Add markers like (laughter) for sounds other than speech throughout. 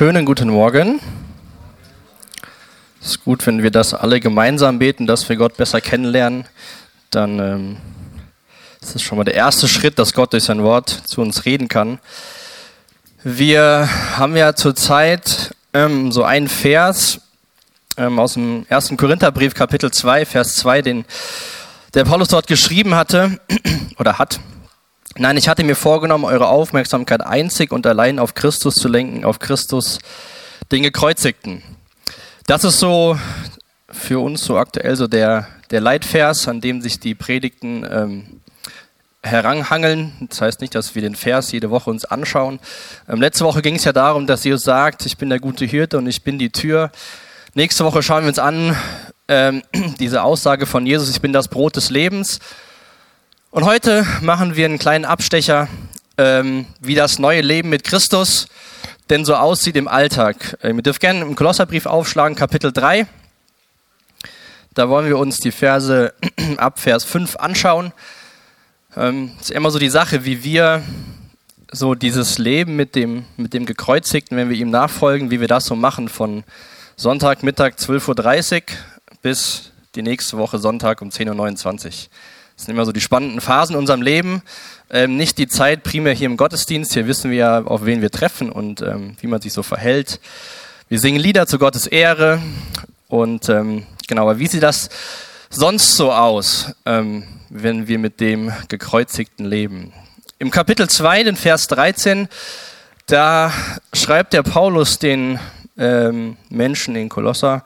Schönen guten Morgen. Es ist gut, wenn wir das alle gemeinsam beten, dass wir Gott besser kennenlernen. Dann ähm, ist es schon mal der erste Schritt, dass Gott durch sein Wort zu uns reden kann. Wir haben ja zurzeit ähm, so einen Vers ähm, aus dem ersten Korintherbrief, Kapitel 2, Vers 2, den der Paulus dort geschrieben hatte (clears throat) oder hat. Nein, ich hatte mir vorgenommen, eure Aufmerksamkeit einzig und allein auf Christus zu lenken, auf Christus, den Gekreuzigten. Das ist so für uns so aktuell so der, der Leitvers, an dem sich die Predigten ähm, heranhangeln. Das heißt nicht, dass wir den Vers jede Woche uns anschauen. Ähm, letzte Woche ging es ja darum, dass Jesus sagt, ich bin der gute Hirte und ich bin die Tür. Nächste Woche schauen wir uns an, ähm, (clears throat) diese Aussage von Jesus, ich bin das Brot des Lebens. Und heute machen wir einen kleinen Abstecher, ähm, wie das neue Leben mit Christus denn so aussieht im Alltag. Ähm, ihr dürft gerne im Kolosserbrief aufschlagen, Kapitel 3. Da wollen wir uns die Verse (clears throat) ab Vers 5 anschauen. Ähm, ist immer so die Sache, wie wir so dieses Leben mit dem, mit dem Gekreuzigten, wenn wir ihm nachfolgen, wie wir das so machen von Sonntag, Mittag 12.30 Uhr bis die nächste Woche Sonntag um 10.29 Uhr. Das sind immer so die spannenden Phasen in unserem Leben. Ähm, nicht die Zeit primär hier im Gottesdienst. Hier wissen wir ja, auf wen wir treffen und ähm, wie man sich so verhält. Wir singen Lieder zu Gottes Ehre. Und ähm, genau, aber wie sieht das sonst so aus, ähm, wenn wir mit dem Gekreuzigten leben? Im Kapitel 2, den Vers 13, da schreibt der Paulus den ähm, Menschen in Kolosser,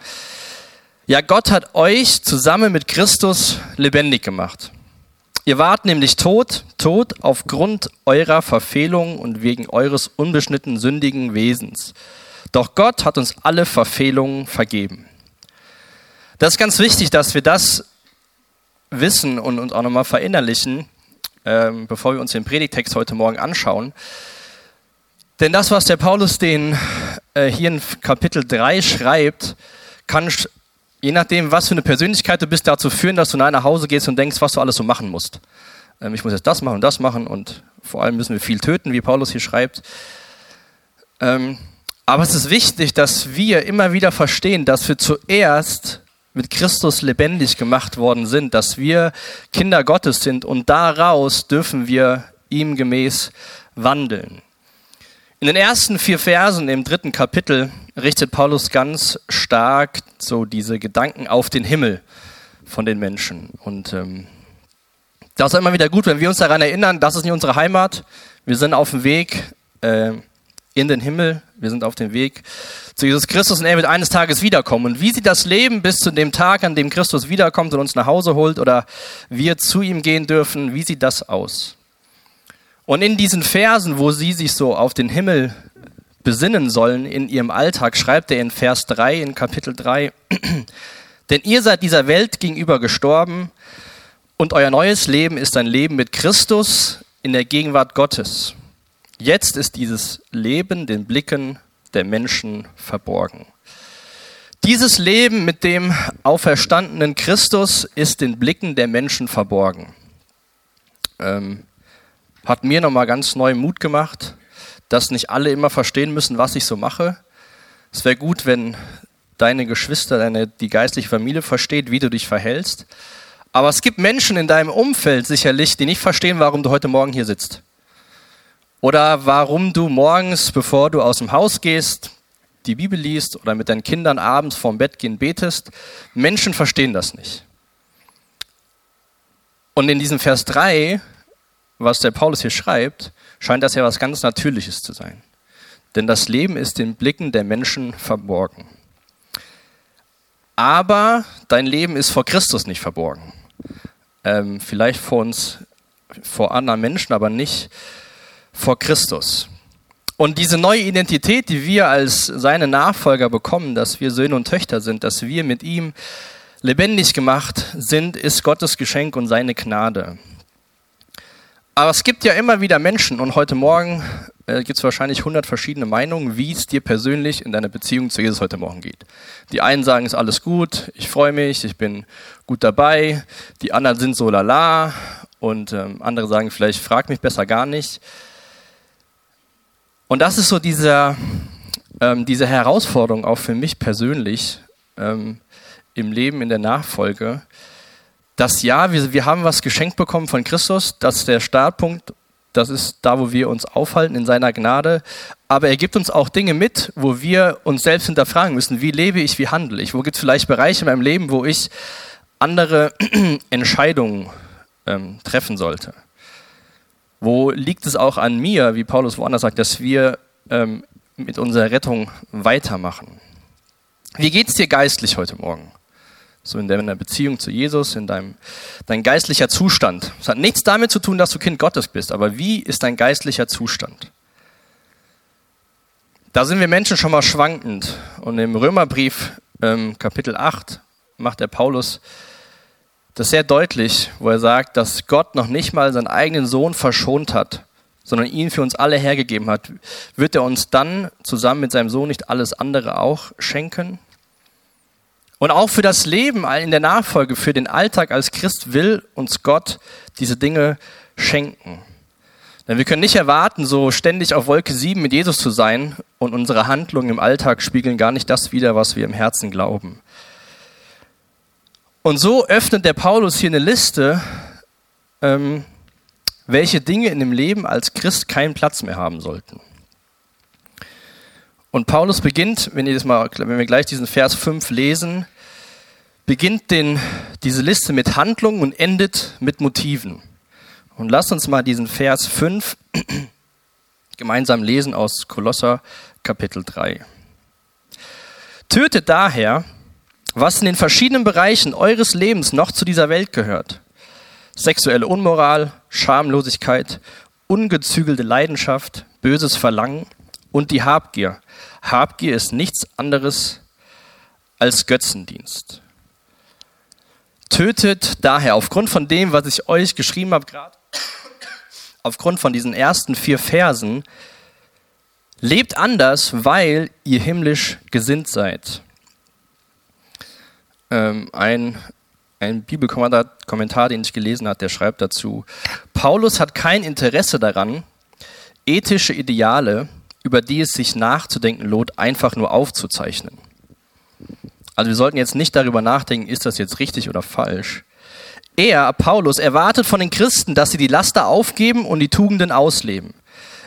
ja, Gott hat euch zusammen mit Christus lebendig gemacht. Ihr wart nämlich tot, tot aufgrund eurer Verfehlung und wegen eures unbeschnitten sündigen Wesens. Doch Gott hat uns alle Verfehlungen vergeben. Das ist ganz wichtig, dass wir das wissen und uns auch nochmal verinnerlichen, ähm, bevor wir uns den Predigtext heute Morgen anschauen. Denn das, was der Paulus den äh, hier in Kapitel 3 schreibt, kann je nachdem, was für eine Persönlichkeit du bist, dazu führen, dass du nach Hause gehst und denkst, was du alles so machen musst. Ähm, ich muss jetzt das machen und das machen und vor allem müssen wir viel töten, wie Paulus hier schreibt. Ähm, aber es ist wichtig, dass wir immer wieder verstehen, dass wir zuerst mit Christus lebendig gemacht worden sind, dass wir Kinder Gottes sind und daraus dürfen wir ihm gemäß wandeln. In den ersten vier Versen im dritten Kapitel richtet Paulus ganz stark so diese Gedanken auf den Himmel von den Menschen. Und ähm, das ist immer wieder gut, wenn wir uns daran erinnern, das ist nicht unsere Heimat. Wir sind auf dem Weg äh, in den Himmel. Wir sind auf dem Weg zu Jesus Christus und er wird eines Tages wiederkommen. Und wie sieht das Leben bis zu dem Tag, an dem Christus wiederkommt und uns nach Hause holt oder wir zu ihm gehen dürfen, wie sieht das aus? Und in diesen Versen, wo sie sich so auf den Himmel besinnen sollen in ihrem Alltag, schreibt er in Vers 3, in Kapitel 3, (clears throat) denn ihr seid dieser Welt gegenüber gestorben und euer neues Leben ist ein Leben mit Christus in der Gegenwart Gottes. Jetzt ist dieses Leben den Blicken der Menschen verborgen. Dieses Leben mit dem auferstandenen Christus ist den Blicken der Menschen verborgen. Ähm, hat mir nochmal ganz neu Mut gemacht, dass nicht alle immer verstehen müssen, was ich so mache. Es wäre gut, wenn deine Geschwister, deine, die geistliche Familie versteht, wie du dich verhältst. Aber es gibt Menschen in deinem Umfeld sicherlich, die nicht verstehen, warum du heute Morgen hier sitzt. Oder warum du morgens, bevor du aus dem Haus gehst, die Bibel liest oder mit deinen Kindern abends vorm Bett gehen betest. Menschen verstehen das nicht. Und in diesem Vers 3 was der Paulus hier schreibt, scheint das ja was ganz Natürliches zu sein. Denn das Leben ist den Blicken der Menschen verborgen. Aber dein Leben ist vor Christus nicht verborgen. Ähm, vielleicht vor uns, vor anderen Menschen, aber nicht vor Christus. Und diese neue Identität, die wir als seine Nachfolger bekommen, dass wir Söhne und Töchter sind, dass wir mit ihm lebendig gemacht sind, ist Gottes Geschenk und seine Gnade. Aber es gibt ja immer wieder Menschen und heute Morgen äh, gibt es wahrscheinlich 100 verschiedene Meinungen, wie es dir persönlich in deiner Beziehung zu Jesus heute Morgen geht. Die einen sagen, es ist alles gut, ich freue mich, ich bin gut dabei. Die anderen sind so lala und ähm, andere sagen vielleicht, frag mich besser gar nicht. Und das ist so dieser, ähm, diese Herausforderung auch für mich persönlich ähm, im Leben, in der Nachfolge, dass ja, wir, wir haben was geschenkt bekommen von Christus, das ist der Startpunkt, das ist da, wo wir uns aufhalten in seiner Gnade, aber er gibt uns auch Dinge mit, wo wir uns selbst hinterfragen müssen, wie lebe ich, wie handle ich, wo gibt es vielleicht Bereiche in meinem Leben, wo ich andere (clears throat) Entscheidungen ähm, treffen sollte. Wo liegt es auch an mir, wie Paulus woanders sagt, dass wir ähm, mit unserer Rettung weitermachen? Wie geht es dir geistlich heute Morgen? So in deiner Beziehung zu Jesus, in deinem dein geistlicher Zustand. Es hat nichts damit zu tun, dass du Kind Gottes bist, aber wie ist dein geistlicher Zustand? Da sind wir Menschen schon mal schwankend. Und im Römerbrief ähm, Kapitel 8 macht der Paulus das sehr deutlich, wo er sagt, dass Gott noch nicht mal seinen eigenen Sohn verschont hat, sondern ihn für uns alle hergegeben hat. Wird er uns dann zusammen mit seinem Sohn nicht alles andere auch schenken? Und auch für das Leben in der Nachfolge, für den Alltag als Christ will uns Gott diese Dinge schenken. Denn wir können nicht erwarten, so ständig auf Wolke 7 mit Jesus zu sein und unsere Handlungen im Alltag spiegeln gar nicht das wider, was wir im Herzen glauben. Und so öffnet der Paulus hier eine Liste, ähm, welche Dinge in dem Leben als Christ keinen Platz mehr haben sollten. Und Paulus beginnt, wenn, ihr das mal, wenn wir gleich diesen Vers 5 lesen, beginnt den, diese Liste mit Handlungen und endet mit Motiven. Und lasst uns mal diesen Vers 5 (clears throat) gemeinsam lesen aus Kolosser Kapitel 3. Tötet daher, was in den verschiedenen Bereichen eures Lebens noch zu dieser Welt gehört. Sexuelle Unmoral, Schamlosigkeit, ungezügelte Leidenschaft, böses Verlangen und die Habgier. Habgier ist nichts anderes als Götzendienst. Tötet daher aufgrund von dem, was ich euch geschrieben habe, gerade aufgrund von diesen ersten vier Versen, lebt anders, weil ihr himmlisch gesinnt seid ähm, ein, ein Bibelkommentar, den ich gelesen habe, der schreibt dazu, Paulus hat kein Interesse daran, ethische Ideale, über die es sich nachzudenken lohnt, einfach nur aufzuzeichnen. Also wir sollten jetzt nicht darüber nachdenken, ist das jetzt richtig oder falsch. Er, Paulus, erwartet von den Christen, dass sie die Laster aufgeben und die Tugenden ausleben.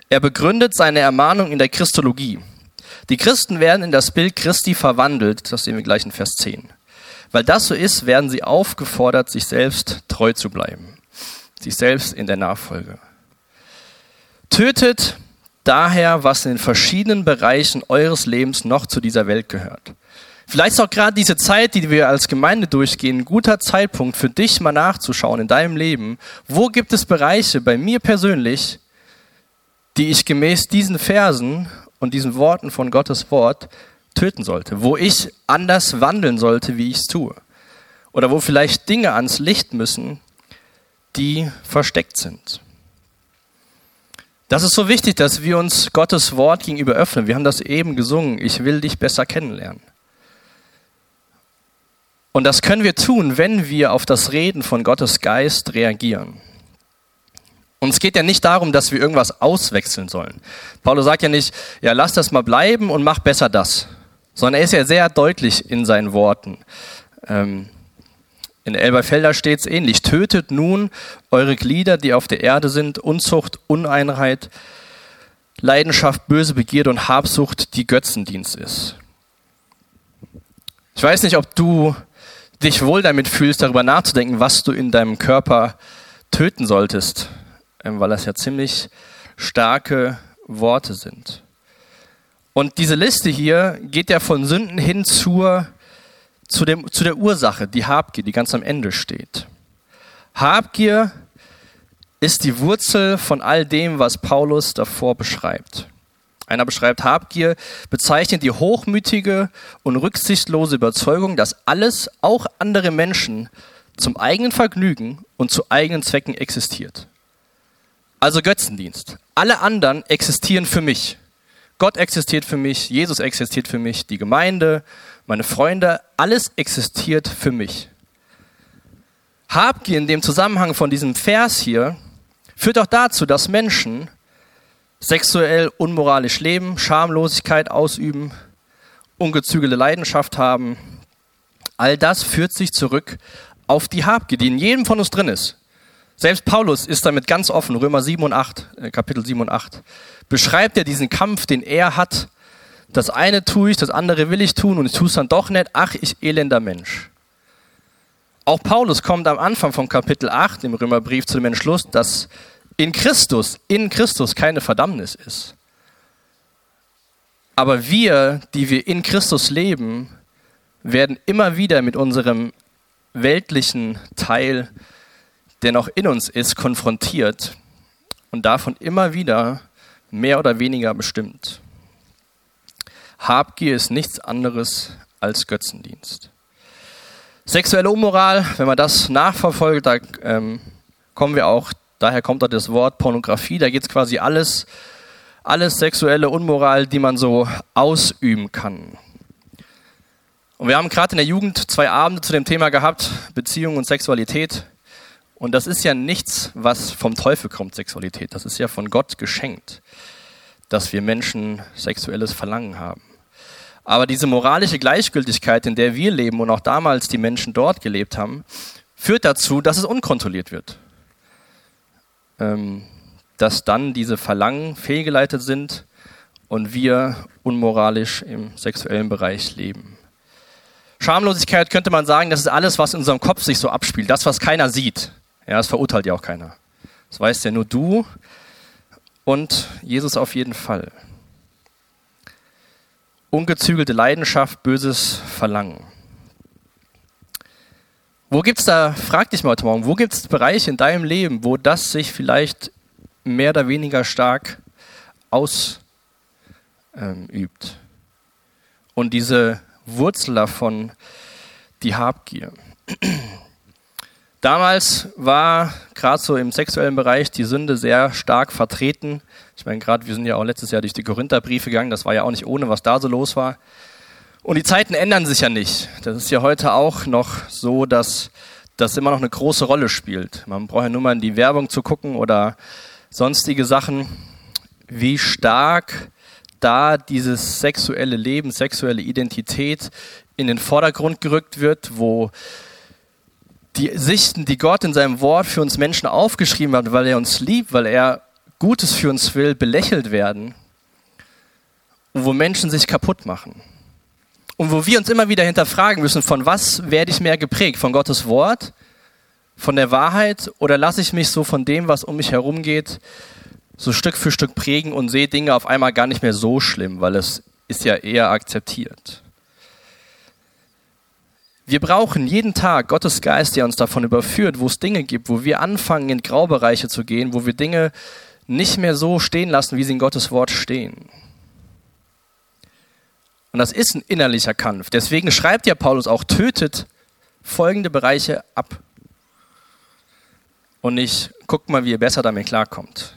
Er begründet seine Ermahnung in der Christologie. Die Christen werden in das Bild Christi verwandelt, das sehen wir gleich in Vers 10. Weil das so ist, werden sie aufgefordert, sich selbst treu zu bleiben. Sich selbst in der Nachfolge. Tötet daher, was in den verschiedenen Bereichen eures Lebens noch zu dieser Welt gehört. Vielleicht ist auch gerade diese Zeit, die wir als Gemeinde durchgehen, ein guter Zeitpunkt für dich mal nachzuschauen in deinem Leben. Wo gibt es Bereiche bei mir persönlich, die ich gemäß diesen Versen und diesen Worten von Gottes Wort töten sollte, wo ich anders wandeln sollte, wie ich es tue. Oder wo vielleicht Dinge ans Licht müssen, die versteckt sind. Das ist so wichtig, dass wir uns Gottes Wort gegenüber öffnen. Wir haben das eben gesungen. Ich will dich besser kennenlernen. Und das können wir tun, wenn wir auf das Reden von Gottes Geist reagieren. Und es geht ja nicht darum, dass wir irgendwas auswechseln sollen. Paulus sagt ja nicht, ja, lass das mal bleiben und mach besser das sondern er ist ja sehr deutlich in seinen Worten. Ähm, in Elberfelder steht es ähnlich. Tötet nun eure Glieder, die auf der Erde sind, Unzucht, Uneinheit, Leidenschaft, böse Begierde und Habsucht, die Götzendienst ist. Ich weiß nicht, ob du dich wohl damit fühlst, darüber nachzudenken, was du in deinem Körper töten solltest, ähm, weil das ja ziemlich starke Worte sind. Und diese Liste hier geht ja von Sünden hin zur, zu, dem, zu der Ursache, die Habgier, die ganz am Ende steht. Habgier ist die Wurzel von all dem, was Paulus davor beschreibt. Einer beschreibt Habgier, bezeichnet die hochmütige und rücksichtslose Überzeugung, dass alles, auch andere Menschen, zum eigenen Vergnügen und zu eigenen Zwecken existiert. Also Götzendienst. Alle anderen existieren für mich. Gott existiert für mich, Jesus existiert für mich, die Gemeinde, meine Freunde, alles existiert für mich. Habgier in dem Zusammenhang von diesem Vers hier führt auch dazu, dass Menschen sexuell unmoralisch leben, Schamlosigkeit ausüben, ungezügelte Leidenschaft haben. All das führt sich zurück auf die Habgier, die in jedem von uns drin ist. Selbst Paulus ist damit ganz offen, Römer 7 und 8, äh, Kapitel 7 und 8, beschreibt er diesen Kampf, den er hat. Das eine tue ich, das andere will ich tun und ich tue es dann doch nicht. Ach, ich elender Mensch. Auch Paulus kommt am Anfang vom Kapitel 8 im Römerbrief zu dem Entschluss, dass in Christus, in Christus keine Verdammnis ist. Aber wir, die wir in Christus leben, werden immer wieder mit unserem weltlichen Teil, der noch in uns ist, konfrontiert und davon immer wieder mehr oder weniger bestimmt. Habgier ist nichts anderes als Götzendienst. Sexuelle Unmoral, wenn man das nachverfolgt, da ähm, kommen wir auch, daher kommt da das Wort Pornografie, da geht es quasi alles alles sexuelle Unmoral, die man so ausüben kann. Und wir haben gerade in der Jugend zwei Abende zu dem Thema gehabt, Beziehung und Sexualität. Und das ist ja nichts, was vom Teufel kommt, Sexualität. Das ist ja von Gott geschenkt, dass wir Menschen sexuelles Verlangen haben. Aber diese moralische Gleichgültigkeit, in der wir leben und auch damals die Menschen dort gelebt haben, führt dazu, dass es unkontrolliert wird. Ähm, dass dann diese Verlangen fehlgeleitet sind und wir unmoralisch im sexuellen Bereich leben. Schamlosigkeit könnte man sagen, das ist alles, was in unserem Kopf sich so abspielt, das, was keiner sieht. Ja, das verurteilt ja auch keiner. Das weißt ja nur du und Jesus auf jeden Fall. Ungezügelte Leidenschaft, böses Verlangen. Wo gibt es da, frag dich mal heute Morgen, wo gibt es Bereiche in deinem Leben, wo das sich vielleicht mehr oder weniger stark ausübt. Und diese Wurzel davon, die Habgier. (clears throat) Damals war gerade so im sexuellen Bereich die Sünde sehr stark vertreten. Ich meine, gerade wir sind ja auch letztes Jahr durch die Korintherbriefe gegangen, das war ja auch nicht ohne, was da so los war. Und die Zeiten ändern sich ja nicht. Das ist ja heute auch noch so, dass das immer noch eine große Rolle spielt. Man braucht ja nur mal in die Werbung zu gucken oder sonstige Sachen, wie stark da dieses sexuelle Leben, sexuelle Identität in den Vordergrund gerückt wird, wo die Sichten, die Gott in seinem Wort für uns Menschen aufgeschrieben hat, weil er uns liebt, weil er Gutes für uns will, belächelt werden und wo Menschen sich kaputt machen. Und wo wir uns immer wieder hinterfragen müssen, von was werde ich mehr geprägt? Von Gottes Wort von der Wahrheit oder lasse ich mich so von dem, was um mich herum geht, so Stück für Stück prägen und sehe Dinge auf einmal gar nicht mehr so schlimm, weil es ist ja eher akzeptiert. Wir brauchen jeden Tag Gottes Geist, der uns davon überführt, wo es Dinge gibt, wo wir anfangen, in Graubereiche zu gehen, wo wir Dinge nicht mehr so stehen lassen, wie sie in Gottes Wort stehen. Und das ist ein innerlicher Kampf. Deswegen schreibt ja Paulus auch, tötet folgende Bereiche ab und nicht, guckt mal, wie ihr besser damit klarkommt.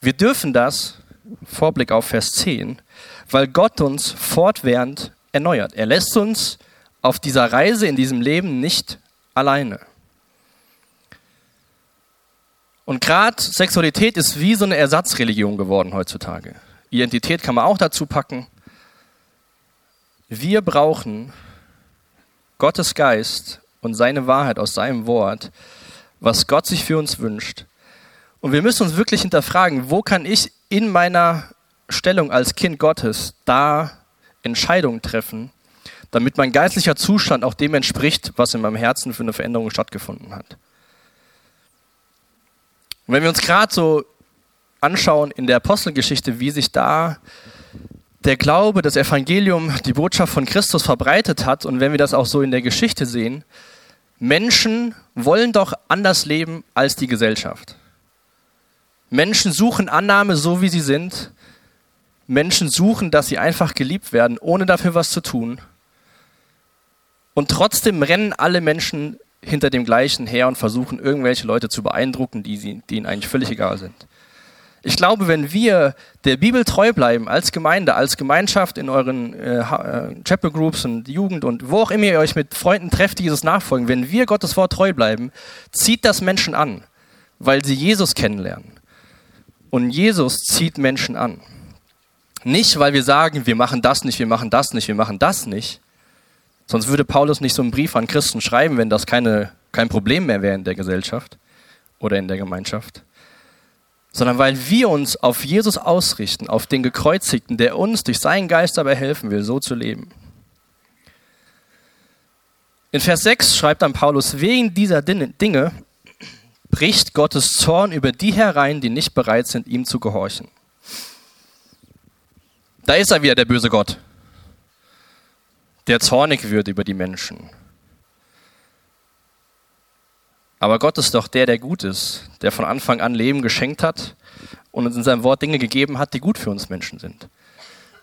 Wir dürfen das, Vorblick auf Vers 10, weil Gott uns fortwährend erneuert. Er lässt uns auf dieser Reise in diesem Leben nicht alleine. Und gerade Sexualität ist wie so eine Ersatzreligion geworden heutzutage. Identität kann man auch dazu packen. Wir brauchen Gottes Geist und seine Wahrheit aus seinem Wort, was Gott sich für uns wünscht. Und wir müssen uns wirklich hinterfragen, wo kann ich in meiner Stellung als Kind Gottes da Entscheidungen treffen, damit mein geistlicher Zustand auch dem entspricht, was in meinem Herzen für eine Veränderung stattgefunden hat. Und wenn wir uns gerade so anschauen in der Apostelgeschichte, wie sich da der Glaube, das Evangelium, die Botschaft von Christus verbreitet hat und wenn wir das auch so in der Geschichte sehen, Menschen wollen doch anders leben als die Gesellschaft. Menschen suchen Annahme so, wie sie sind. Menschen suchen, dass sie einfach geliebt werden, ohne dafür was zu tun. Und trotzdem rennen alle Menschen hinter dem Gleichen her und versuchen, irgendwelche Leute zu beeindrucken, die, sie, die ihnen eigentlich völlig egal sind. Ich glaube, wenn wir der Bibel treu bleiben, als Gemeinde, als Gemeinschaft in euren äh, äh, Chapel Groups und Jugend und wo auch immer ihr euch mit Freunden trefft, die Jesus nachfolgen, wenn wir Gottes Wort treu bleiben, zieht das Menschen an, weil sie Jesus kennenlernen. Und Jesus zieht Menschen an. Nicht, weil wir sagen, wir machen das nicht, wir machen das nicht, wir machen das nicht. Sonst würde Paulus nicht so einen Brief an Christen schreiben, wenn das keine, kein Problem mehr wäre in der Gesellschaft oder in der Gemeinschaft. Sondern weil wir uns auf Jesus ausrichten, auf den Gekreuzigten, der uns durch seinen Geist dabei helfen will, so zu leben. In Vers 6 schreibt dann Paulus, wegen dieser Dinge bricht Gottes Zorn über die herein, die nicht bereit sind, ihm zu gehorchen. Da ist er wieder, der böse Gott, der zornig wird über die Menschen. Aber Gott ist doch der, der gut ist, der von Anfang an Leben geschenkt hat und uns in seinem Wort Dinge gegeben hat, die gut für uns Menschen sind.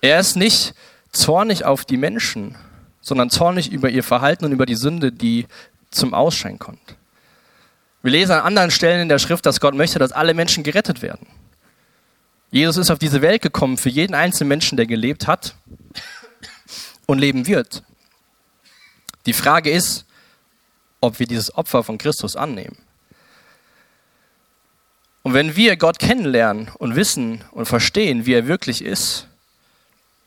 Er ist nicht zornig auf die Menschen, sondern zornig über ihr Verhalten und über die Sünde, die zum Ausschein kommt. Wir lesen an anderen Stellen in der Schrift, dass Gott möchte, dass alle Menschen gerettet werden. Jesus ist auf diese Welt gekommen für jeden einzelnen Menschen, der gelebt hat und leben wird. Die Frage ist, ob wir dieses Opfer von Christus annehmen. Und wenn wir Gott kennenlernen und wissen und verstehen, wie er wirklich ist,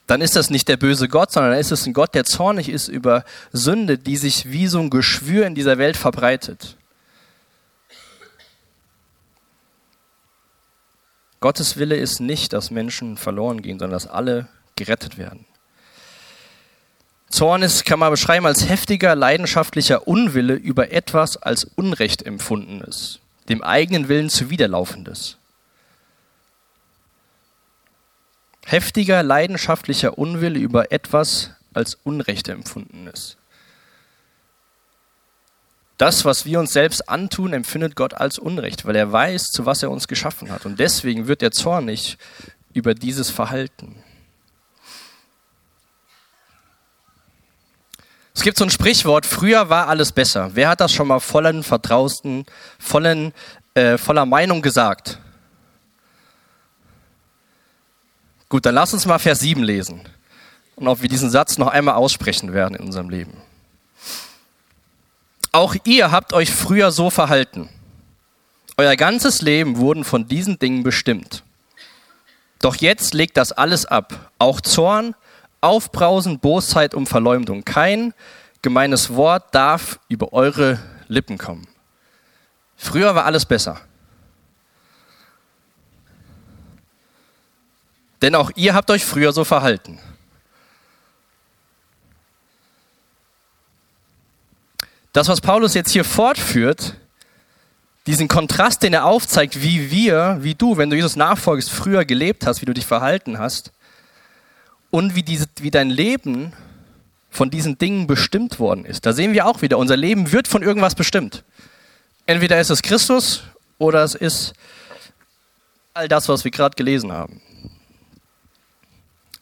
dann ist das nicht der böse Gott, sondern ist es ein Gott, der zornig ist über Sünde, die sich wie so ein Geschwür in dieser Welt verbreitet. Gottes Wille ist nicht, dass Menschen verloren gehen, sondern dass alle gerettet werden. Zorn ist, kann man beschreiben, als heftiger, leidenschaftlicher Unwille über etwas als Unrecht empfundenes, dem eigenen Willen zuwiderlaufendes. heftiger, leidenschaftlicher Unwille über etwas als Unrecht empfunden ist. Das, was wir uns selbst antun, empfindet Gott als Unrecht, weil er weiß, zu was er uns geschaffen hat. Und deswegen wird er zornig über dieses Verhalten. Es gibt so ein Sprichwort, früher war alles besser. Wer hat das schon mal vollen Vertrausten, vollen, äh, voller Meinung gesagt? Gut, dann lass uns mal Vers 7 lesen und ob wir diesen Satz noch einmal aussprechen werden in unserem Leben. Auch ihr habt euch früher so verhalten. Euer ganzes Leben wurden von diesen Dingen bestimmt. Doch jetzt legt das alles ab. Auch Zorn, Aufbrausen, Bosheit und Verleumdung. Kein gemeines Wort darf über eure Lippen kommen. Früher war alles besser. denn auch ihr habt euch früher so verhalten. Das, was Paulus jetzt hier fortführt, diesen Kontrast, den er aufzeigt, wie wir, wie du, wenn du Jesus nachfolgst, früher gelebt hast, wie du dich verhalten hast und wie, diese, wie dein Leben von diesen Dingen bestimmt worden ist. Da sehen wir auch wieder, unser Leben wird von irgendwas bestimmt. Entweder ist es Christus oder es ist all das, was wir gerade gelesen haben.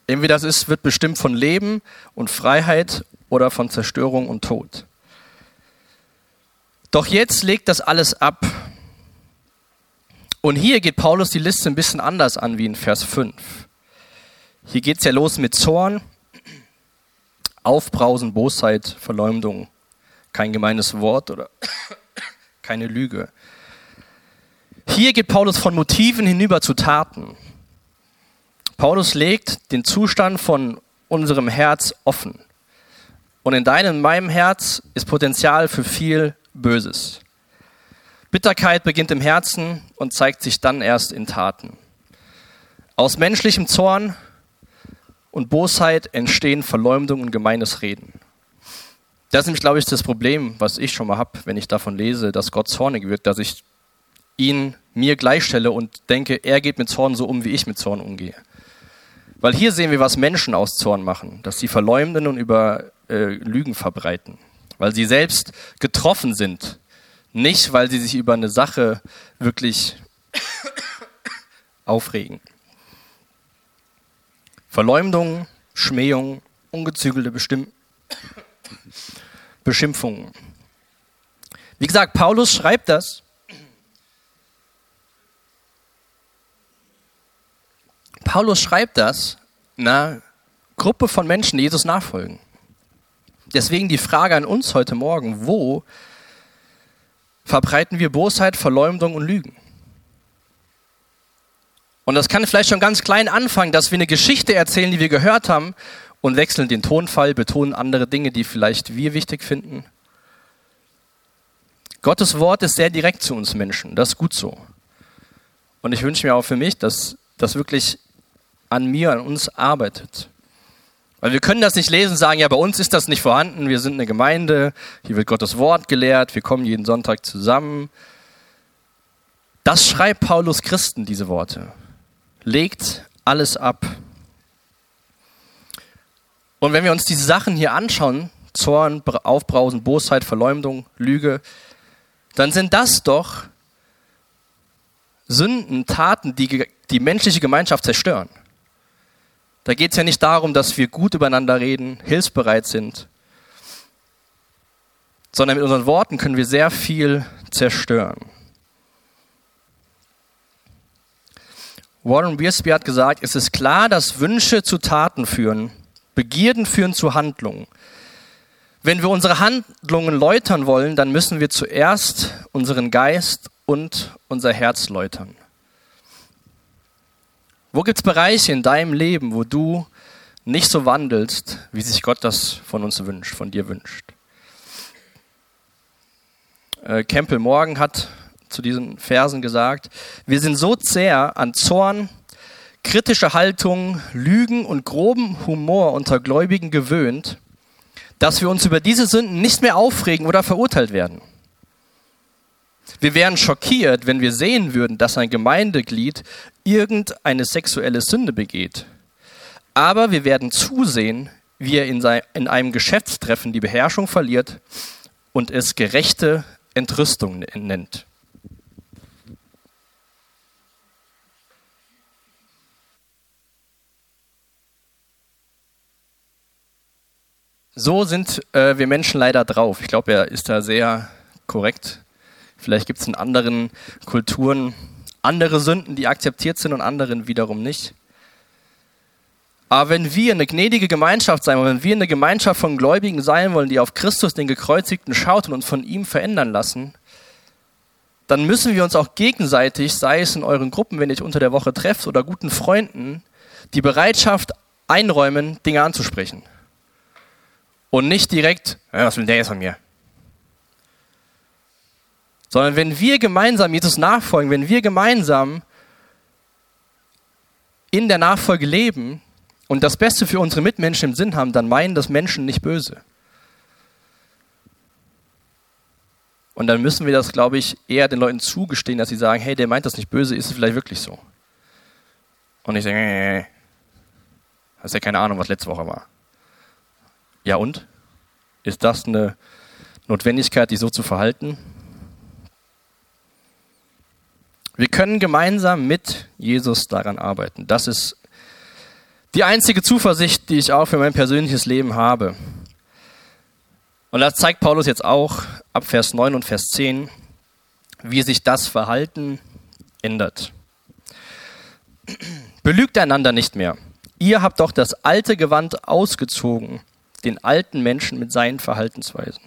Wie das ist, wird bestimmt von Leben und Freiheit oder von Zerstörung und Tod. Doch jetzt legt das alles ab. Und hier geht Paulus die Liste ein bisschen anders an wie in Vers 5. Hier geht es ja los mit Zorn, Aufbrausen, Bosheit, Verleumdung, kein gemeines Wort oder (coughs) keine Lüge. Hier geht Paulus von Motiven hinüber zu Taten. Paulus legt den Zustand von unserem Herz offen. Und in deinem, in meinem Herz ist Potenzial für viel Böses. Bitterkeit beginnt im Herzen und zeigt sich dann erst in Taten. Aus menschlichem Zorn und Bosheit entstehen Verleumdung und gemeines Reden. Das ist nämlich, glaube ich, das Problem, was ich schon mal habe, wenn ich davon lese, dass Gott zornig wird, dass ich ihn mir gleichstelle und denke, er geht mit Zorn so um, wie ich mit Zorn umgehe. Weil hier sehen wir, was Menschen aus Zorn machen, dass sie verleumden und über äh, Lügen verbreiten, weil sie selbst getroffen sind, nicht weil sie sich über eine Sache wirklich (coughs) aufregen. Verleumdung, Schmähung, ungezügelte Bestimm Beschimpfungen. Wie gesagt, Paulus schreibt das Paulus schreibt das einer Gruppe von Menschen, die Jesus nachfolgen. Deswegen die Frage an uns heute Morgen, wo verbreiten wir Bosheit, Verleumdung und Lügen? Und das kann vielleicht schon ganz klein anfangen, dass wir eine Geschichte erzählen, die wir gehört haben und wechseln den Tonfall, betonen andere Dinge, die vielleicht wir wichtig finden. Gottes Wort ist sehr direkt zu uns Menschen, das ist gut so. Und ich wünsche mir auch für mich, dass das wirklich an mir, an uns arbeitet. Weil wir können das nicht lesen sagen, ja, bei uns ist das nicht vorhanden, wir sind eine Gemeinde, hier wird Gottes Wort gelehrt, wir kommen jeden Sonntag zusammen. Das schreibt Paulus Christen, diese Worte. Legt alles ab. Und wenn wir uns diese Sachen hier anschauen, Zorn, Aufbrausen, Bosheit, Verleumdung, Lüge, dann sind das doch Sünden, Taten, die die menschliche Gemeinschaft zerstören. Da geht es ja nicht darum, dass wir gut übereinander reden, hilfsbereit sind, sondern mit unseren Worten können wir sehr viel zerstören. Warren Wiersbe hat gesagt, es ist klar, dass Wünsche zu Taten führen, Begierden führen zu Handlungen. Wenn wir unsere Handlungen läutern wollen, dann müssen wir zuerst unseren Geist und unser Herz läutern. Wo gibt es Bereiche in deinem Leben, wo du nicht so wandelst, wie sich Gott das von uns wünscht, von dir wünscht? Äh, Campbell Morgan hat zu diesen Versen gesagt, wir sind so sehr an Zorn, kritische Haltung, Lügen und groben Humor unter Gläubigen gewöhnt, dass wir uns über diese Sünden nicht mehr aufregen oder verurteilt werden. Wir wären schockiert, wenn wir sehen würden, dass ein Gemeindeglied irgendeine sexuelle Sünde begeht. Aber wir werden zusehen, wie er in, in einem Geschäftstreffen die Beherrschung verliert und es gerechte Entrüstung nennt. So sind äh, wir Menschen leider drauf. Ich glaube, er ist da sehr korrekt Vielleicht gibt es in anderen Kulturen andere Sünden, die akzeptiert sind und anderen wiederum nicht. Aber wenn wir eine gnädige Gemeinschaft sein wollen, wenn wir eine Gemeinschaft von Gläubigen sein wollen, die auf Christus, den Gekreuzigten, schaut und uns von ihm verändern lassen, dann müssen wir uns auch gegenseitig, sei es in euren Gruppen, wenn ihr euch unter der Woche trefft, oder guten Freunden, die Bereitschaft einräumen, Dinge anzusprechen. Und nicht direkt, was will der jetzt von mir? Sondern wenn wir gemeinsam Jesus nachfolgen, wenn wir gemeinsam in der Nachfolge leben und das Beste für unsere Mitmenschen im Sinn haben, dann meinen das Menschen nicht böse. Und dann müssen wir das, glaube ich, eher den Leuten zugestehen, dass sie sagen, hey, der meint das nicht böse, ist es vielleicht wirklich so. Und ich sage, äh, hast ja keine Ahnung, was letzte Woche war. Ja und? Ist das eine Notwendigkeit, dich so zu verhalten? Wir können gemeinsam mit Jesus daran arbeiten. Das ist die einzige Zuversicht, die ich auch für mein persönliches Leben habe. Und das zeigt Paulus jetzt auch ab Vers 9 und Vers 10, wie sich das Verhalten ändert. Belügt einander nicht mehr. Ihr habt doch das alte Gewand ausgezogen, den alten Menschen mit seinen Verhaltensweisen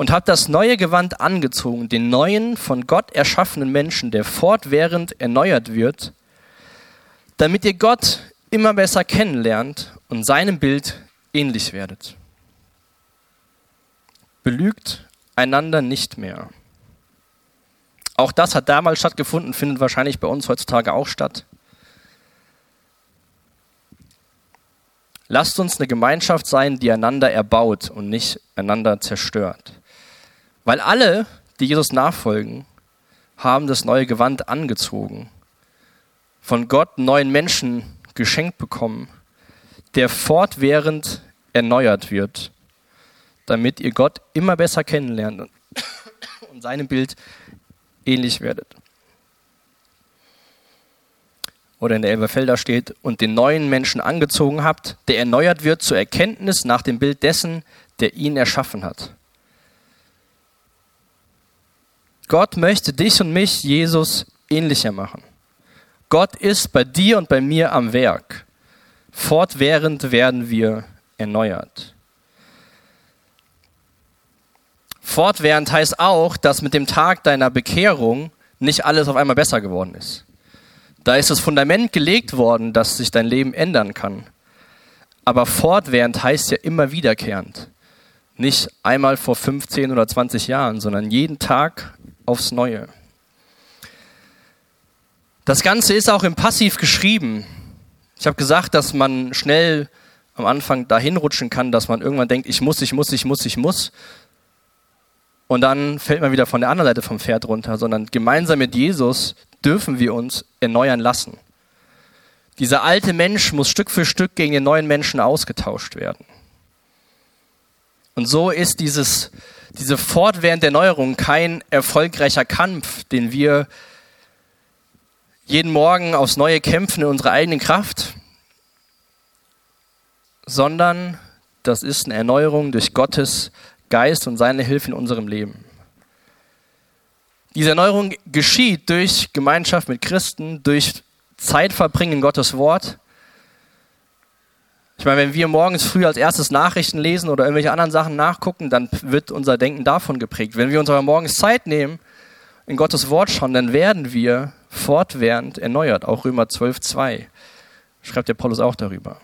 und habt das neue Gewand angezogen, den neuen, von Gott erschaffenen Menschen, der fortwährend erneuert wird, damit ihr Gott immer besser kennenlernt und seinem Bild ähnlich werdet. Belügt einander nicht mehr. Auch das hat damals stattgefunden, findet wahrscheinlich bei uns heutzutage auch statt. Lasst uns eine Gemeinschaft sein, die einander erbaut und nicht einander zerstört. Weil alle, die Jesus nachfolgen, haben das neue Gewand angezogen, von Gott neuen Menschen geschenkt bekommen, der fortwährend erneuert wird, damit ihr Gott immer besser kennenlernt und seinem Bild ähnlich werdet. Oder in der Elberfelder steht, und den neuen Menschen angezogen habt, der erneuert wird zur Erkenntnis nach dem Bild dessen, der ihn erschaffen hat. Gott möchte dich und mich, Jesus, ähnlicher machen. Gott ist bei dir und bei mir am Werk. Fortwährend werden wir erneuert. Fortwährend heißt auch, dass mit dem Tag deiner Bekehrung nicht alles auf einmal besser geworden ist. Da ist das Fundament gelegt worden, dass sich dein Leben ändern kann. Aber fortwährend heißt ja immer wiederkehrend. Nicht einmal vor 15 oder 20 Jahren, sondern jeden Tag aufs Neue. Das Ganze ist auch im Passiv geschrieben. Ich habe gesagt, dass man schnell am Anfang dahin rutschen kann, dass man irgendwann denkt, ich muss, ich muss, ich muss, ich muss. Und dann fällt man wieder von der anderen Seite vom Pferd runter, sondern gemeinsam mit Jesus dürfen wir uns erneuern lassen. Dieser alte Mensch muss Stück für Stück gegen den neuen Menschen ausgetauscht werden. Und so ist dieses, diese fortwährende Erneuerung kein erfolgreicher Kampf, den wir jeden Morgen aufs Neue kämpfen in unserer eigenen Kraft, sondern das ist eine Erneuerung durch Gottes Geist und seine Hilfe in unserem Leben. Diese Erneuerung geschieht durch Gemeinschaft mit Christen, durch Zeit verbringen in Gottes Wort. Ich meine, wenn wir morgens früh als erstes Nachrichten lesen oder irgendwelche anderen Sachen nachgucken, dann wird unser Denken davon geprägt. Wenn wir uns aber morgens Zeit nehmen, in Gottes Wort schauen, dann werden wir fortwährend erneuert. Auch Römer 12, 2 schreibt der Paulus auch darüber.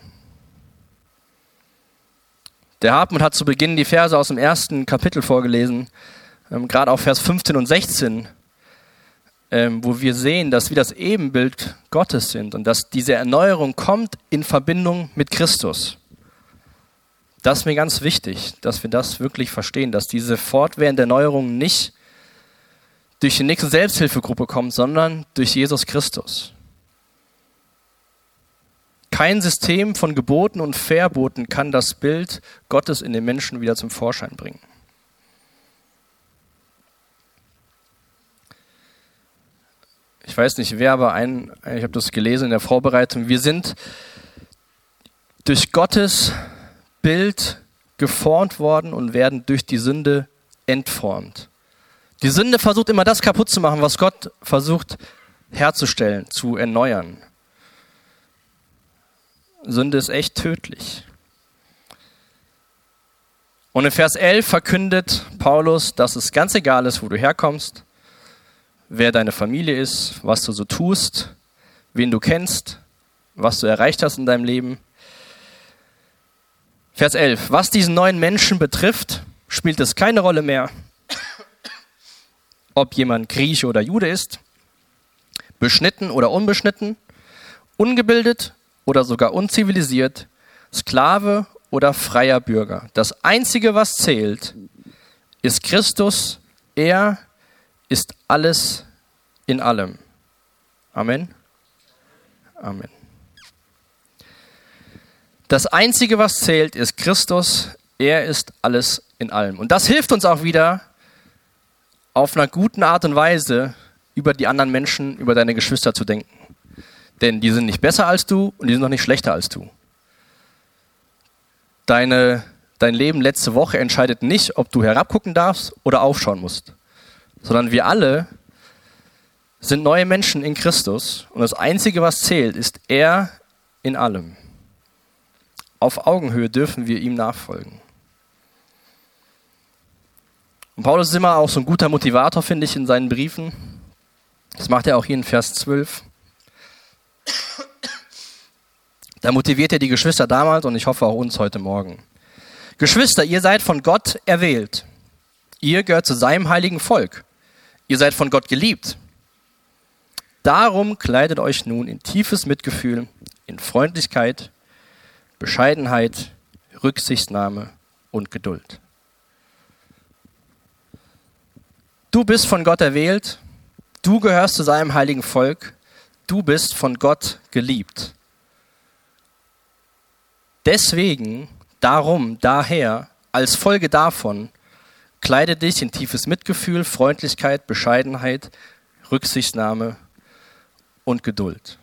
Der Hartmut hat zu Beginn die Verse aus dem ersten Kapitel vorgelesen, ähm, gerade auch Vers 15 und 16, ähm, wo wir sehen, dass wir das Ebenbild Gottes sind und dass diese Erneuerung kommt in Verbindung mit Christus. Das ist mir ganz wichtig, dass wir das wirklich verstehen, dass diese fortwährende Erneuerung nicht durch die nächste Selbsthilfegruppe kommt, sondern durch Jesus Christus. Kein System von Geboten und Verboten kann das Bild Gottes in den Menschen wieder zum Vorschein bringen. Ich weiß nicht wer, aber ein, ich habe das gelesen in der Vorbereitung. Wir sind durch Gottes Bild geformt worden und werden durch die Sünde entformt. Die Sünde versucht immer das kaputt zu machen, was Gott versucht herzustellen, zu erneuern. Sünde ist echt tödlich. Und in Vers 11 verkündet Paulus, dass es ganz egal ist, wo du herkommst, wer deine Familie ist, was du so tust, wen du kennst, was du erreicht hast in deinem Leben. Vers 11. Was diesen neuen Menschen betrifft, spielt es keine Rolle mehr, ob jemand Grieche oder Jude ist, beschnitten oder unbeschnitten, ungebildet oder sogar unzivilisiert, Sklave oder freier Bürger. Das Einzige, was zählt, ist Christus. Er ist alles in allem. Amen. Amen. Das Einzige, was zählt, ist Christus. Er ist alles in allem. Und das hilft uns auch wieder, auf einer guten Art und Weise über die anderen Menschen, über deine Geschwister zu denken. Denn die sind nicht besser als du und die sind noch nicht schlechter als du. Deine, dein Leben letzte Woche entscheidet nicht, ob du herabgucken darfst oder aufschauen musst, sondern wir alle sind neue Menschen in Christus und das Einzige, was zählt, ist er in allem. Auf Augenhöhe dürfen wir ihm nachfolgen. Und Paulus ist immer auch so ein guter Motivator, finde ich, in seinen Briefen. Das macht er auch hier in Vers 12. Da motiviert er die Geschwister damals und ich hoffe auch uns heute Morgen. Geschwister, ihr seid von Gott erwählt. Ihr gehört zu seinem heiligen Volk. Ihr seid von Gott geliebt. Darum kleidet euch nun in tiefes Mitgefühl, in Freundlichkeit, Bescheidenheit, Rücksichtnahme und Geduld. Du bist von Gott erwählt, du gehörst zu seinem heiligen Volk du bist von Gott geliebt. Deswegen, darum, daher, als Folge davon, kleide dich in tiefes Mitgefühl, Freundlichkeit, Bescheidenheit, Rücksichtnahme und Geduld.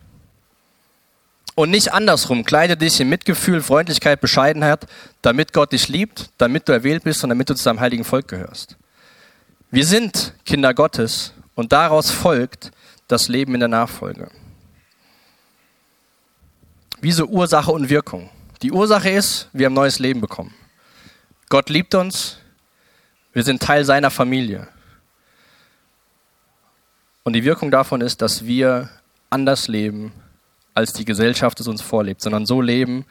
Und nicht andersrum, kleide dich in Mitgefühl, Freundlichkeit, Bescheidenheit, damit Gott dich liebt, damit du erwählt bist und damit du zu seinem heiligen Volk gehörst. Wir sind Kinder Gottes und daraus folgt, das Leben in der Nachfolge. Wie so Ursache und Wirkung. Die Ursache ist, wir haben neues Leben bekommen. Gott liebt uns, wir sind Teil seiner Familie. Und die Wirkung davon ist, dass wir anders leben, als die Gesellschaft es uns vorlebt, sondern so leben,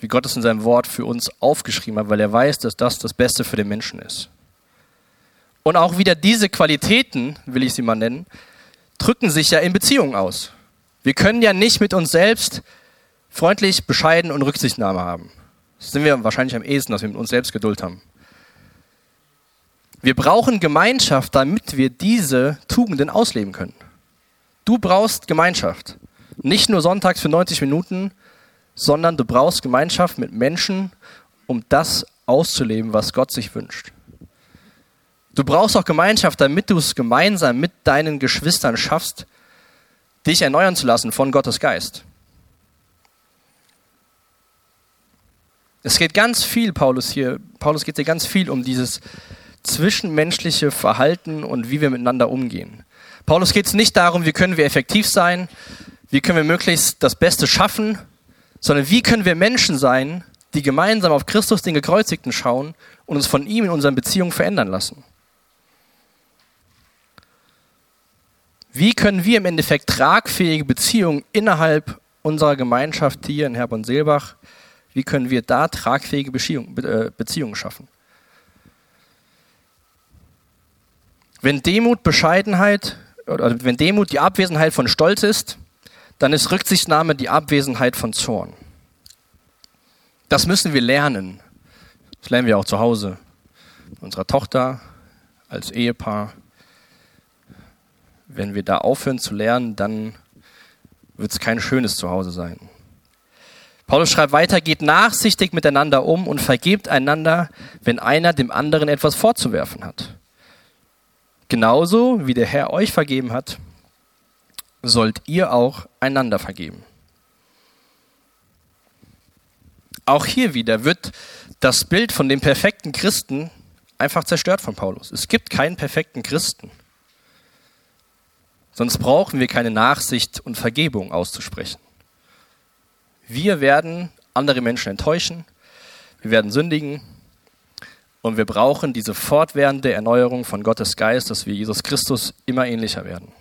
wie Gott es in seinem Wort für uns aufgeschrieben hat, weil er weiß, dass das das Beste für den Menschen ist. Und auch wieder diese Qualitäten, will ich sie mal nennen, drücken sich ja in Beziehungen aus. Wir können ja nicht mit uns selbst freundlich, bescheiden und Rücksichtnahme haben. Das sind wir wahrscheinlich am ehesten, dass wir mit uns selbst Geduld haben. Wir brauchen Gemeinschaft, damit wir diese Tugenden ausleben können. Du brauchst Gemeinschaft. Nicht nur sonntags für 90 Minuten, sondern du brauchst Gemeinschaft mit Menschen, um das auszuleben, was Gott sich wünscht. Du brauchst auch Gemeinschaft, damit du es gemeinsam mit deinen Geschwistern schaffst, dich erneuern zu lassen von Gottes Geist. Es geht ganz viel, Paulus hier, Paulus geht hier ganz viel um dieses zwischenmenschliche Verhalten und wie wir miteinander umgehen. Paulus geht es nicht darum, wie können wir effektiv sein, wie können wir möglichst das Beste schaffen, sondern wie können wir Menschen sein, die gemeinsam auf Christus, den Gekreuzigten, schauen und uns von ihm in unseren Beziehungen verändern lassen. Wie können wir im Endeffekt tragfähige Beziehungen innerhalb unserer Gemeinschaft hier in Herb und Seelbach, wie können wir da tragfähige äh, Beziehungen schaffen? Wenn Demut Bescheidenheit oder wenn Demut die Abwesenheit von Stolz ist, dann ist Rücksichtnahme die Abwesenheit von Zorn. Das müssen wir lernen. Das lernen wir auch zu Hause. Unserer Tochter, als Ehepaar, wenn wir da aufhören zu lernen, dann wird es kein schönes Zuhause sein. Paulus schreibt weiter, geht nachsichtig miteinander um und vergebt einander, wenn einer dem anderen etwas vorzuwerfen hat. Genauso wie der Herr euch vergeben hat, sollt ihr auch einander vergeben. Auch hier wieder wird das Bild von dem perfekten Christen einfach zerstört von Paulus. Es gibt keinen perfekten Christen. Sonst brauchen wir keine Nachsicht und Vergebung auszusprechen. Wir werden andere Menschen enttäuschen, wir werden sündigen und wir brauchen diese fortwährende Erneuerung von Gottes Geist, dass wir Jesus Christus immer ähnlicher werden.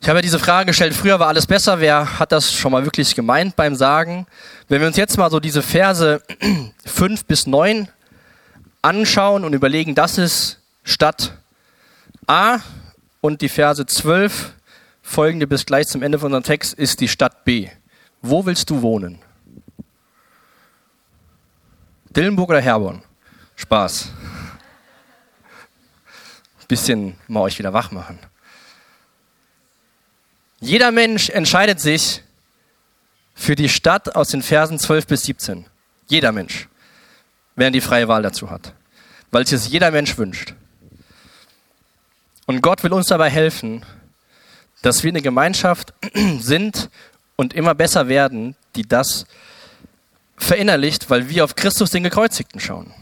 Ich habe diese Frage gestellt, früher war alles besser, wer hat das schon mal wirklich gemeint beim Sagen? Wenn wir uns jetzt mal so diese Verse (clears throat) 5 bis 9 anschauen und überlegen, das ist Stadt A und die Verse 12 folgende bis gleich zum Ende von unserem Text ist die Stadt B. Wo willst du wohnen? Dillenburg oder Herborn? Spaß. Bisschen mal euch wieder wach machen. Jeder Mensch entscheidet sich für die Stadt aus den Versen 12 bis 17. Jeder Mensch, wenn er die freie Wahl dazu hat. Weil es sich jeder Mensch wünscht. Und Gott will uns dabei helfen, dass wir eine Gemeinschaft (clears throat) sind und immer besser werden, die das verinnerlicht, weil wir auf Christus den Gekreuzigten schauen.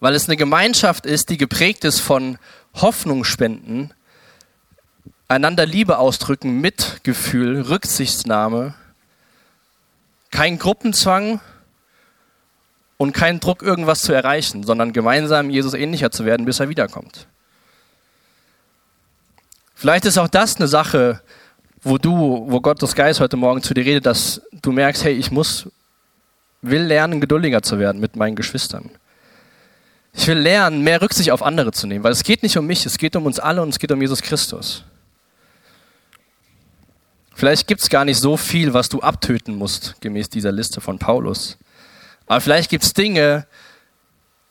Weil es eine Gemeinschaft ist, die geprägt ist von Hoffnungsspenden, einander Liebe ausdrücken, Mitgefühl, Rücksichtnahme, kein Gruppenzwang und kein Druck, irgendwas zu erreichen, sondern gemeinsam Jesus ähnlicher zu werden, bis er wiederkommt. Vielleicht ist auch das eine Sache, wo du, wo Gottes Geist heute Morgen zu dir redet, dass du merkst, hey, ich muss, will lernen, geduldiger zu werden mit meinen Geschwistern. Ich will lernen, mehr Rücksicht auf andere zu nehmen, weil es geht nicht um mich, es geht um uns alle und es geht um Jesus Christus. Vielleicht gibt es gar nicht so viel, was du abtöten musst, gemäß dieser Liste von Paulus. Aber vielleicht gibt es Dinge,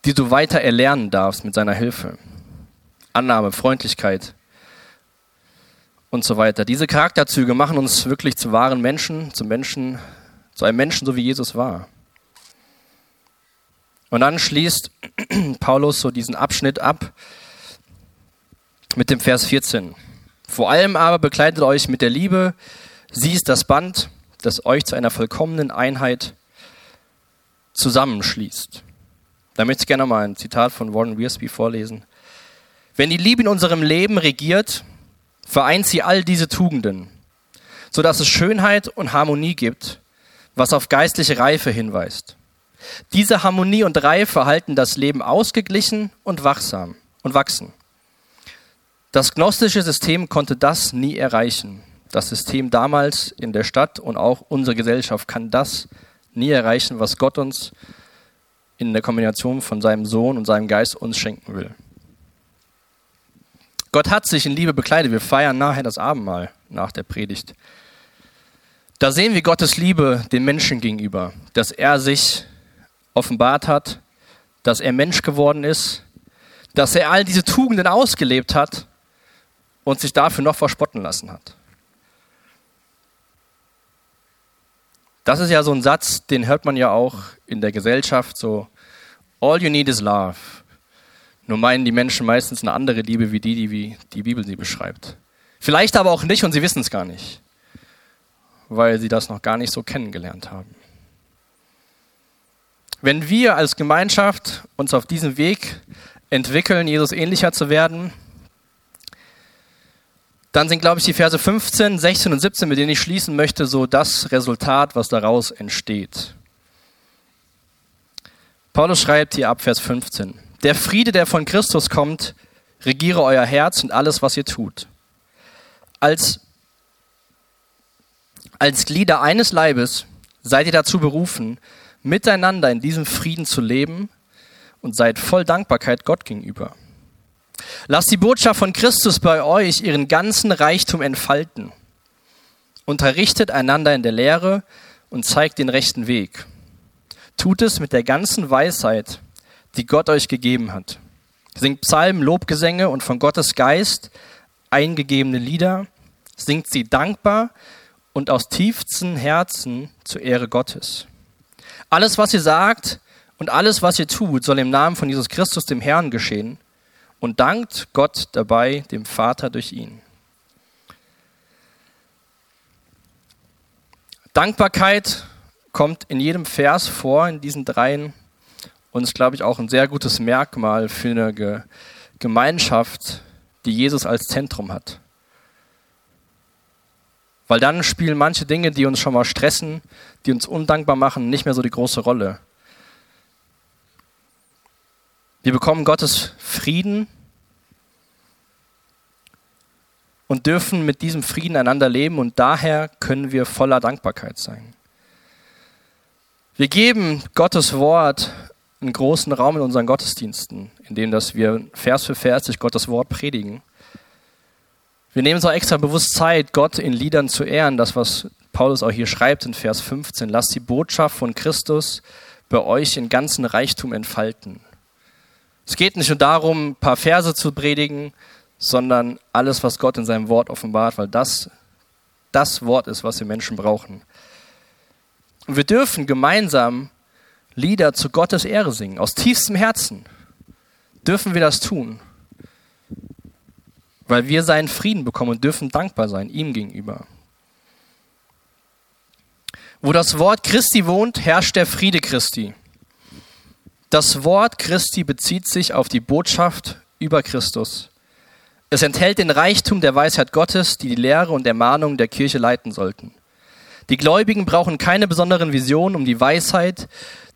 die du weiter erlernen darfst mit seiner Hilfe. Annahme, Freundlichkeit, und so weiter. Diese Charakterzüge machen uns wirklich zu wahren Menschen, zu Menschen, zu einem Menschen, so wie Jesus war. Und dann schließt (clears throat) Paulus so diesen Abschnitt ab mit dem Vers 14. Vor allem aber bekleidet euch mit der Liebe. Sie ist das Band, das euch zu einer vollkommenen Einheit zusammenschließt. Da möchte ich gerne mal ein Zitat von Warren Wiersbe vorlesen. Wenn die Liebe in unserem Leben regiert, vereint sie all diese Tugenden, so dass es Schönheit und Harmonie gibt, was auf geistliche Reife hinweist. Diese Harmonie und Reife halten das Leben ausgeglichen und wachsam und wachsen. Das gnostische System konnte das nie erreichen. Das System damals in der Stadt und auch unsere Gesellschaft kann das nie erreichen, was Gott uns in der Kombination von seinem Sohn und seinem Geist uns schenken will. Gott hat sich in Liebe bekleidet. Wir feiern nachher das Abendmahl nach der Predigt. Da sehen wir Gottes Liebe den Menschen gegenüber, dass er sich offenbart hat, dass er Mensch geworden ist, dass er all diese Tugenden ausgelebt hat und sich dafür noch verspotten lassen hat. Das ist ja so ein Satz, den hört man ja auch in der Gesellschaft so, all you need is love. Nur meinen die Menschen meistens eine andere Liebe wie die, die die Bibel sie beschreibt. Vielleicht aber auch nicht und sie wissen es gar nicht, weil sie das noch gar nicht so kennengelernt haben. Wenn wir als Gemeinschaft uns auf diesem Weg entwickeln, Jesus ähnlicher zu werden, dann sind, glaube ich, die Verse 15, 16 und 17, mit denen ich schließen möchte, so das Resultat, was daraus entsteht. Paulus schreibt hier ab Vers 15, der Friede, der von Christus kommt, regiere euer Herz und alles, was ihr tut. Als, als Glieder eines Leibes seid ihr dazu berufen, miteinander in diesem Frieden zu leben und seid voll Dankbarkeit Gott gegenüber. Lasst die Botschaft von Christus bei euch ihren ganzen Reichtum entfalten. Unterrichtet einander in der Lehre und zeigt den rechten Weg. Tut es mit der ganzen Weisheit, die Gott euch gegeben hat. Singt Psalmen, Lobgesänge und von Gottes Geist eingegebene Lieder. Singt sie dankbar und aus tiefstem Herzen zur Ehre Gottes. Alles, was ihr sagt und alles, was ihr tut, soll im Namen von Jesus Christus, dem Herrn, geschehen und dankt Gott dabei, dem Vater durch ihn. Dankbarkeit kommt in jedem Vers vor, in diesen dreien, und ist, glaube ich, auch ein sehr gutes Merkmal für eine Ge Gemeinschaft, die Jesus als Zentrum hat. Weil dann spielen manche Dinge, die uns schon mal stressen, die uns undankbar machen, nicht mehr so die große Rolle. Wir bekommen Gottes Frieden und dürfen mit diesem Frieden einander leben und daher können wir voller Dankbarkeit sein. Wir geben Gottes Wort einen großen Raum in unseren Gottesdiensten, indem dass wir Vers für Vers durch Gottes Wort predigen. Wir nehmen auch extra bewusst Zeit, Gott in Liedern zu ehren, das was Paulus auch hier schreibt in Vers 15. Lasst die Botschaft von Christus bei euch in ganzen Reichtum entfalten. Es geht nicht nur darum, ein paar Verse zu predigen, sondern alles, was Gott in seinem Wort offenbart, weil das das Wort ist, was wir Menschen brauchen. Und wir dürfen gemeinsam Lieder zu Gottes Ehre singen, aus tiefstem Herzen. Dürfen wir das tun, weil wir seinen Frieden bekommen und dürfen dankbar sein ihm gegenüber. Wo das Wort Christi wohnt, herrscht der Friede Christi. Das Wort Christi bezieht sich auf die Botschaft über Christus. Es enthält den Reichtum der Weisheit Gottes, die die Lehre und Ermahnung der Kirche leiten sollten. Die Gläubigen brauchen keine besonderen Visionen, um die Weisheit,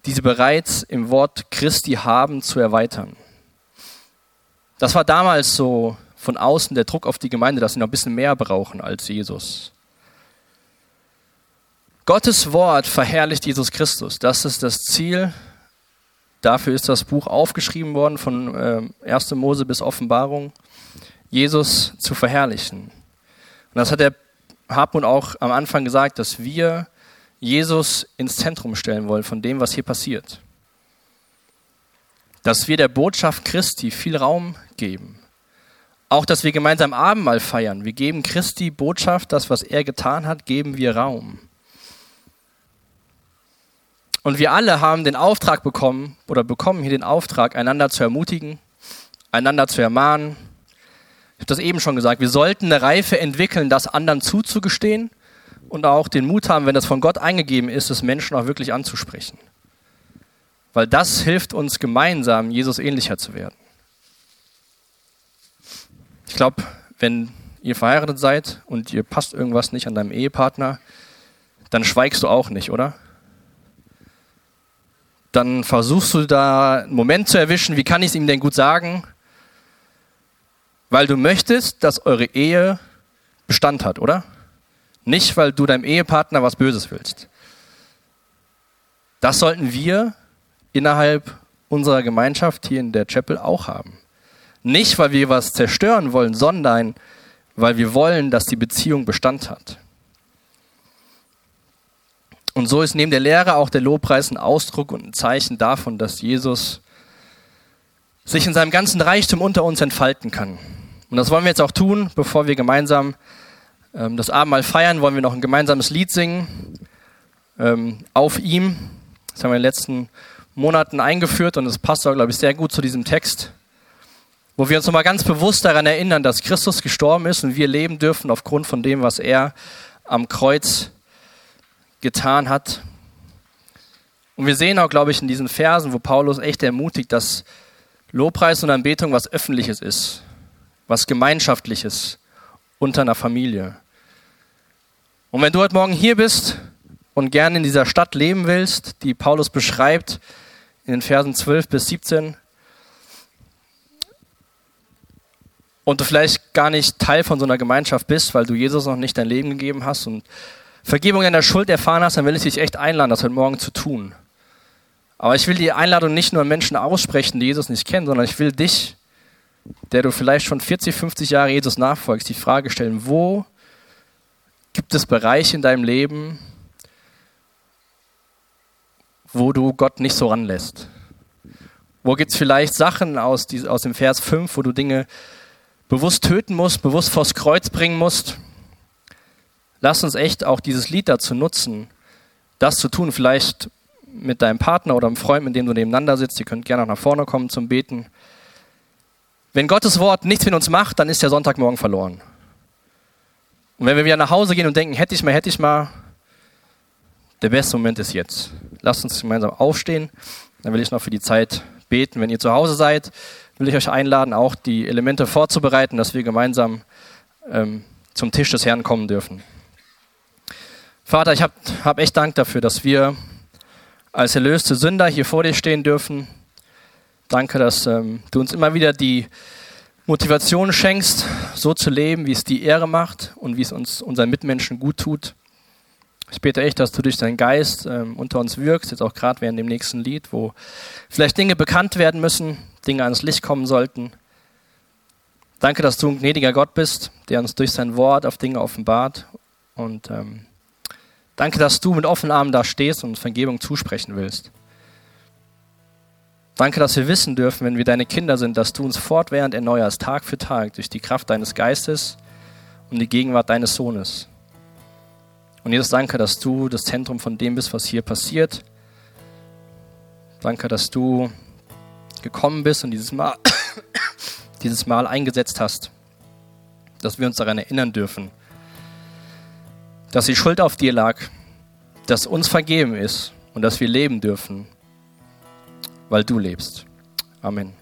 die sie bereits im Wort Christi haben, zu erweitern. Das war damals so von außen der Druck auf die Gemeinde, dass sie noch ein bisschen mehr brauchen als Jesus. Gottes Wort verherrlicht Jesus Christus. Das ist das Ziel Dafür ist das Buch aufgeschrieben worden von äh, 1. Mose bis Offenbarung, Jesus zu verherrlichen. Und das hat der Hartmut auch am Anfang gesagt, dass wir Jesus ins Zentrum stellen wollen von dem, was hier passiert. Dass wir der Botschaft Christi viel Raum geben. Auch, dass wir gemeinsam Abendmahl feiern. Wir geben Christi Botschaft, das, was er getan hat, geben wir Raum. Und wir alle haben den Auftrag bekommen oder bekommen hier den Auftrag, einander zu ermutigen, einander zu ermahnen. Habe das eben schon gesagt, wir sollten eine Reife entwickeln, das anderen zuzugestehen und auch den Mut haben, wenn das von Gott eingegeben ist, es Menschen auch wirklich anzusprechen. Weil das hilft uns gemeinsam, Jesus ähnlicher zu werden. Ich glaube, wenn ihr verheiratet seid und ihr passt irgendwas nicht an deinem Ehepartner, dann schweigst du auch nicht, oder? dann versuchst du da einen Moment zu erwischen, wie kann ich es ihm denn gut sagen? Weil du möchtest, dass eure Ehe Bestand hat, oder? Nicht, weil du deinem Ehepartner was Böses willst. Das sollten wir innerhalb unserer Gemeinschaft hier in der Chapel auch haben. Nicht, weil wir was zerstören wollen, sondern weil wir wollen, dass die Beziehung Bestand hat. Und so ist neben der Lehre auch der Lobpreis ein Ausdruck und ein Zeichen davon, dass Jesus sich in seinem ganzen Reichtum unter uns entfalten kann. Und das wollen wir jetzt auch tun, bevor wir gemeinsam ähm, das Abendmahl feiern, wollen wir noch ein gemeinsames Lied singen ähm, auf ihm. Das haben wir in den letzten Monaten eingeführt und es passt auch, glaube ich, sehr gut zu diesem Text, wo wir uns nochmal ganz bewusst daran erinnern, dass Christus gestorben ist und wir leben dürfen aufgrund von dem, was er am Kreuz getan hat. Und wir sehen auch, glaube ich, in diesen Versen, wo Paulus echt ermutigt, dass Lobpreis und Anbetung was Öffentliches ist, was Gemeinschaftliches unter einer Familie. Und wenn du heute Morgen hier bist und gerne in dieser Stadt leben willst, die Paulus beschreibt in den Versen 12 bis 17, und du vielleicht gar nicht Teil von so einer Gemeinschaft bist, weil du Jesus noch nicht dein Leben gegeben hast und Vergebung deiner Schuld erfahren hast, dann will ich dich echt einladen, das heute Morgen zu tun. Aber ich will die Einladung nicht nur an Menschen aussprechen, die Jesus nicht kennen, sondern ich will dich, der du vielleicht schon 40, 50 Jahre Jesus nachfolgst, die Frage stellen, wo gibt es Bereiche in deinem Leben, wo du Gott nicht so ranlässt? Wo gibt es vielleicht Sachen aus, aus dem Vers 5, wo du Dinge bewusst töten musst, bewusst vors Kreuz bringen musst? lass uns echt auch dieses Lied dazu nutzen, das zu tun, vielleicht mit deinem Partner oder einem Freund, mit dem du nebeneinander sitzt. Ihr könnt gerne auch nach vorne kommen zum Beten. Wenn Gottes Wort nichts mit uns macht, dann ist der Sonntagmorgen verloren. Und wenn wir wieder nach Hause gehen und denken, hätte ich mal, hätte ich mal, der beste Moment ist jetzt. Lasst uns gemeinsam aufstehen. Dann will ich noch für die Zeit beten. Wenn ihr zu Hause seid, will ich euch einladen, auch die Elemente vorzubereiten, dass wir gemeinsam ähm, zum Tisch des Herrn kommen dürfen. Vater, ich habe hab echt Dank dafür, dass wir als erlöste Sünder hier vor dir stehen dürfen. Danke, dass ähm, du uns immer wieder die Motivation schenkst, so zu leben, wie es die Ehre macht und wie es uns unseren Mitmenschen gut tut. Ich bete echt, dass du durch deinen Geist ähm, unter uns wirkst, jetzt auch gerade während dem nächsten Lied, wo vielleicht Dinge bekannt werden müssen, Dinge ans Licht kommen sollten. Danke, dass du ein gnädiger Gott bist, der uns durch sein Wort auf Dinge offenbart und ähm, Danke, dass du mit offenen Armen da stehst und Vergebung zusprechen willst. Danke, dass wir wissen dürfen, wenn wir deine Kinder sind, dass du uns fortwährend erneuerst, Tag für Tag, durch die Kraft deines Geistes und die Gegenwart deines Sohnes. Und Jesus, danke, dass du das Zentrum von dem bist, was hier passiert. Danke, dass du gekommen bist und dieses Mal, (coughs) dieses Mal eingesetzt hast, dass wir uns daran erinnern dürfen, dass die Schuld auf dir lag, dass uns vergeben ist und dass wir leben dürfen, weil du lebst. Amen.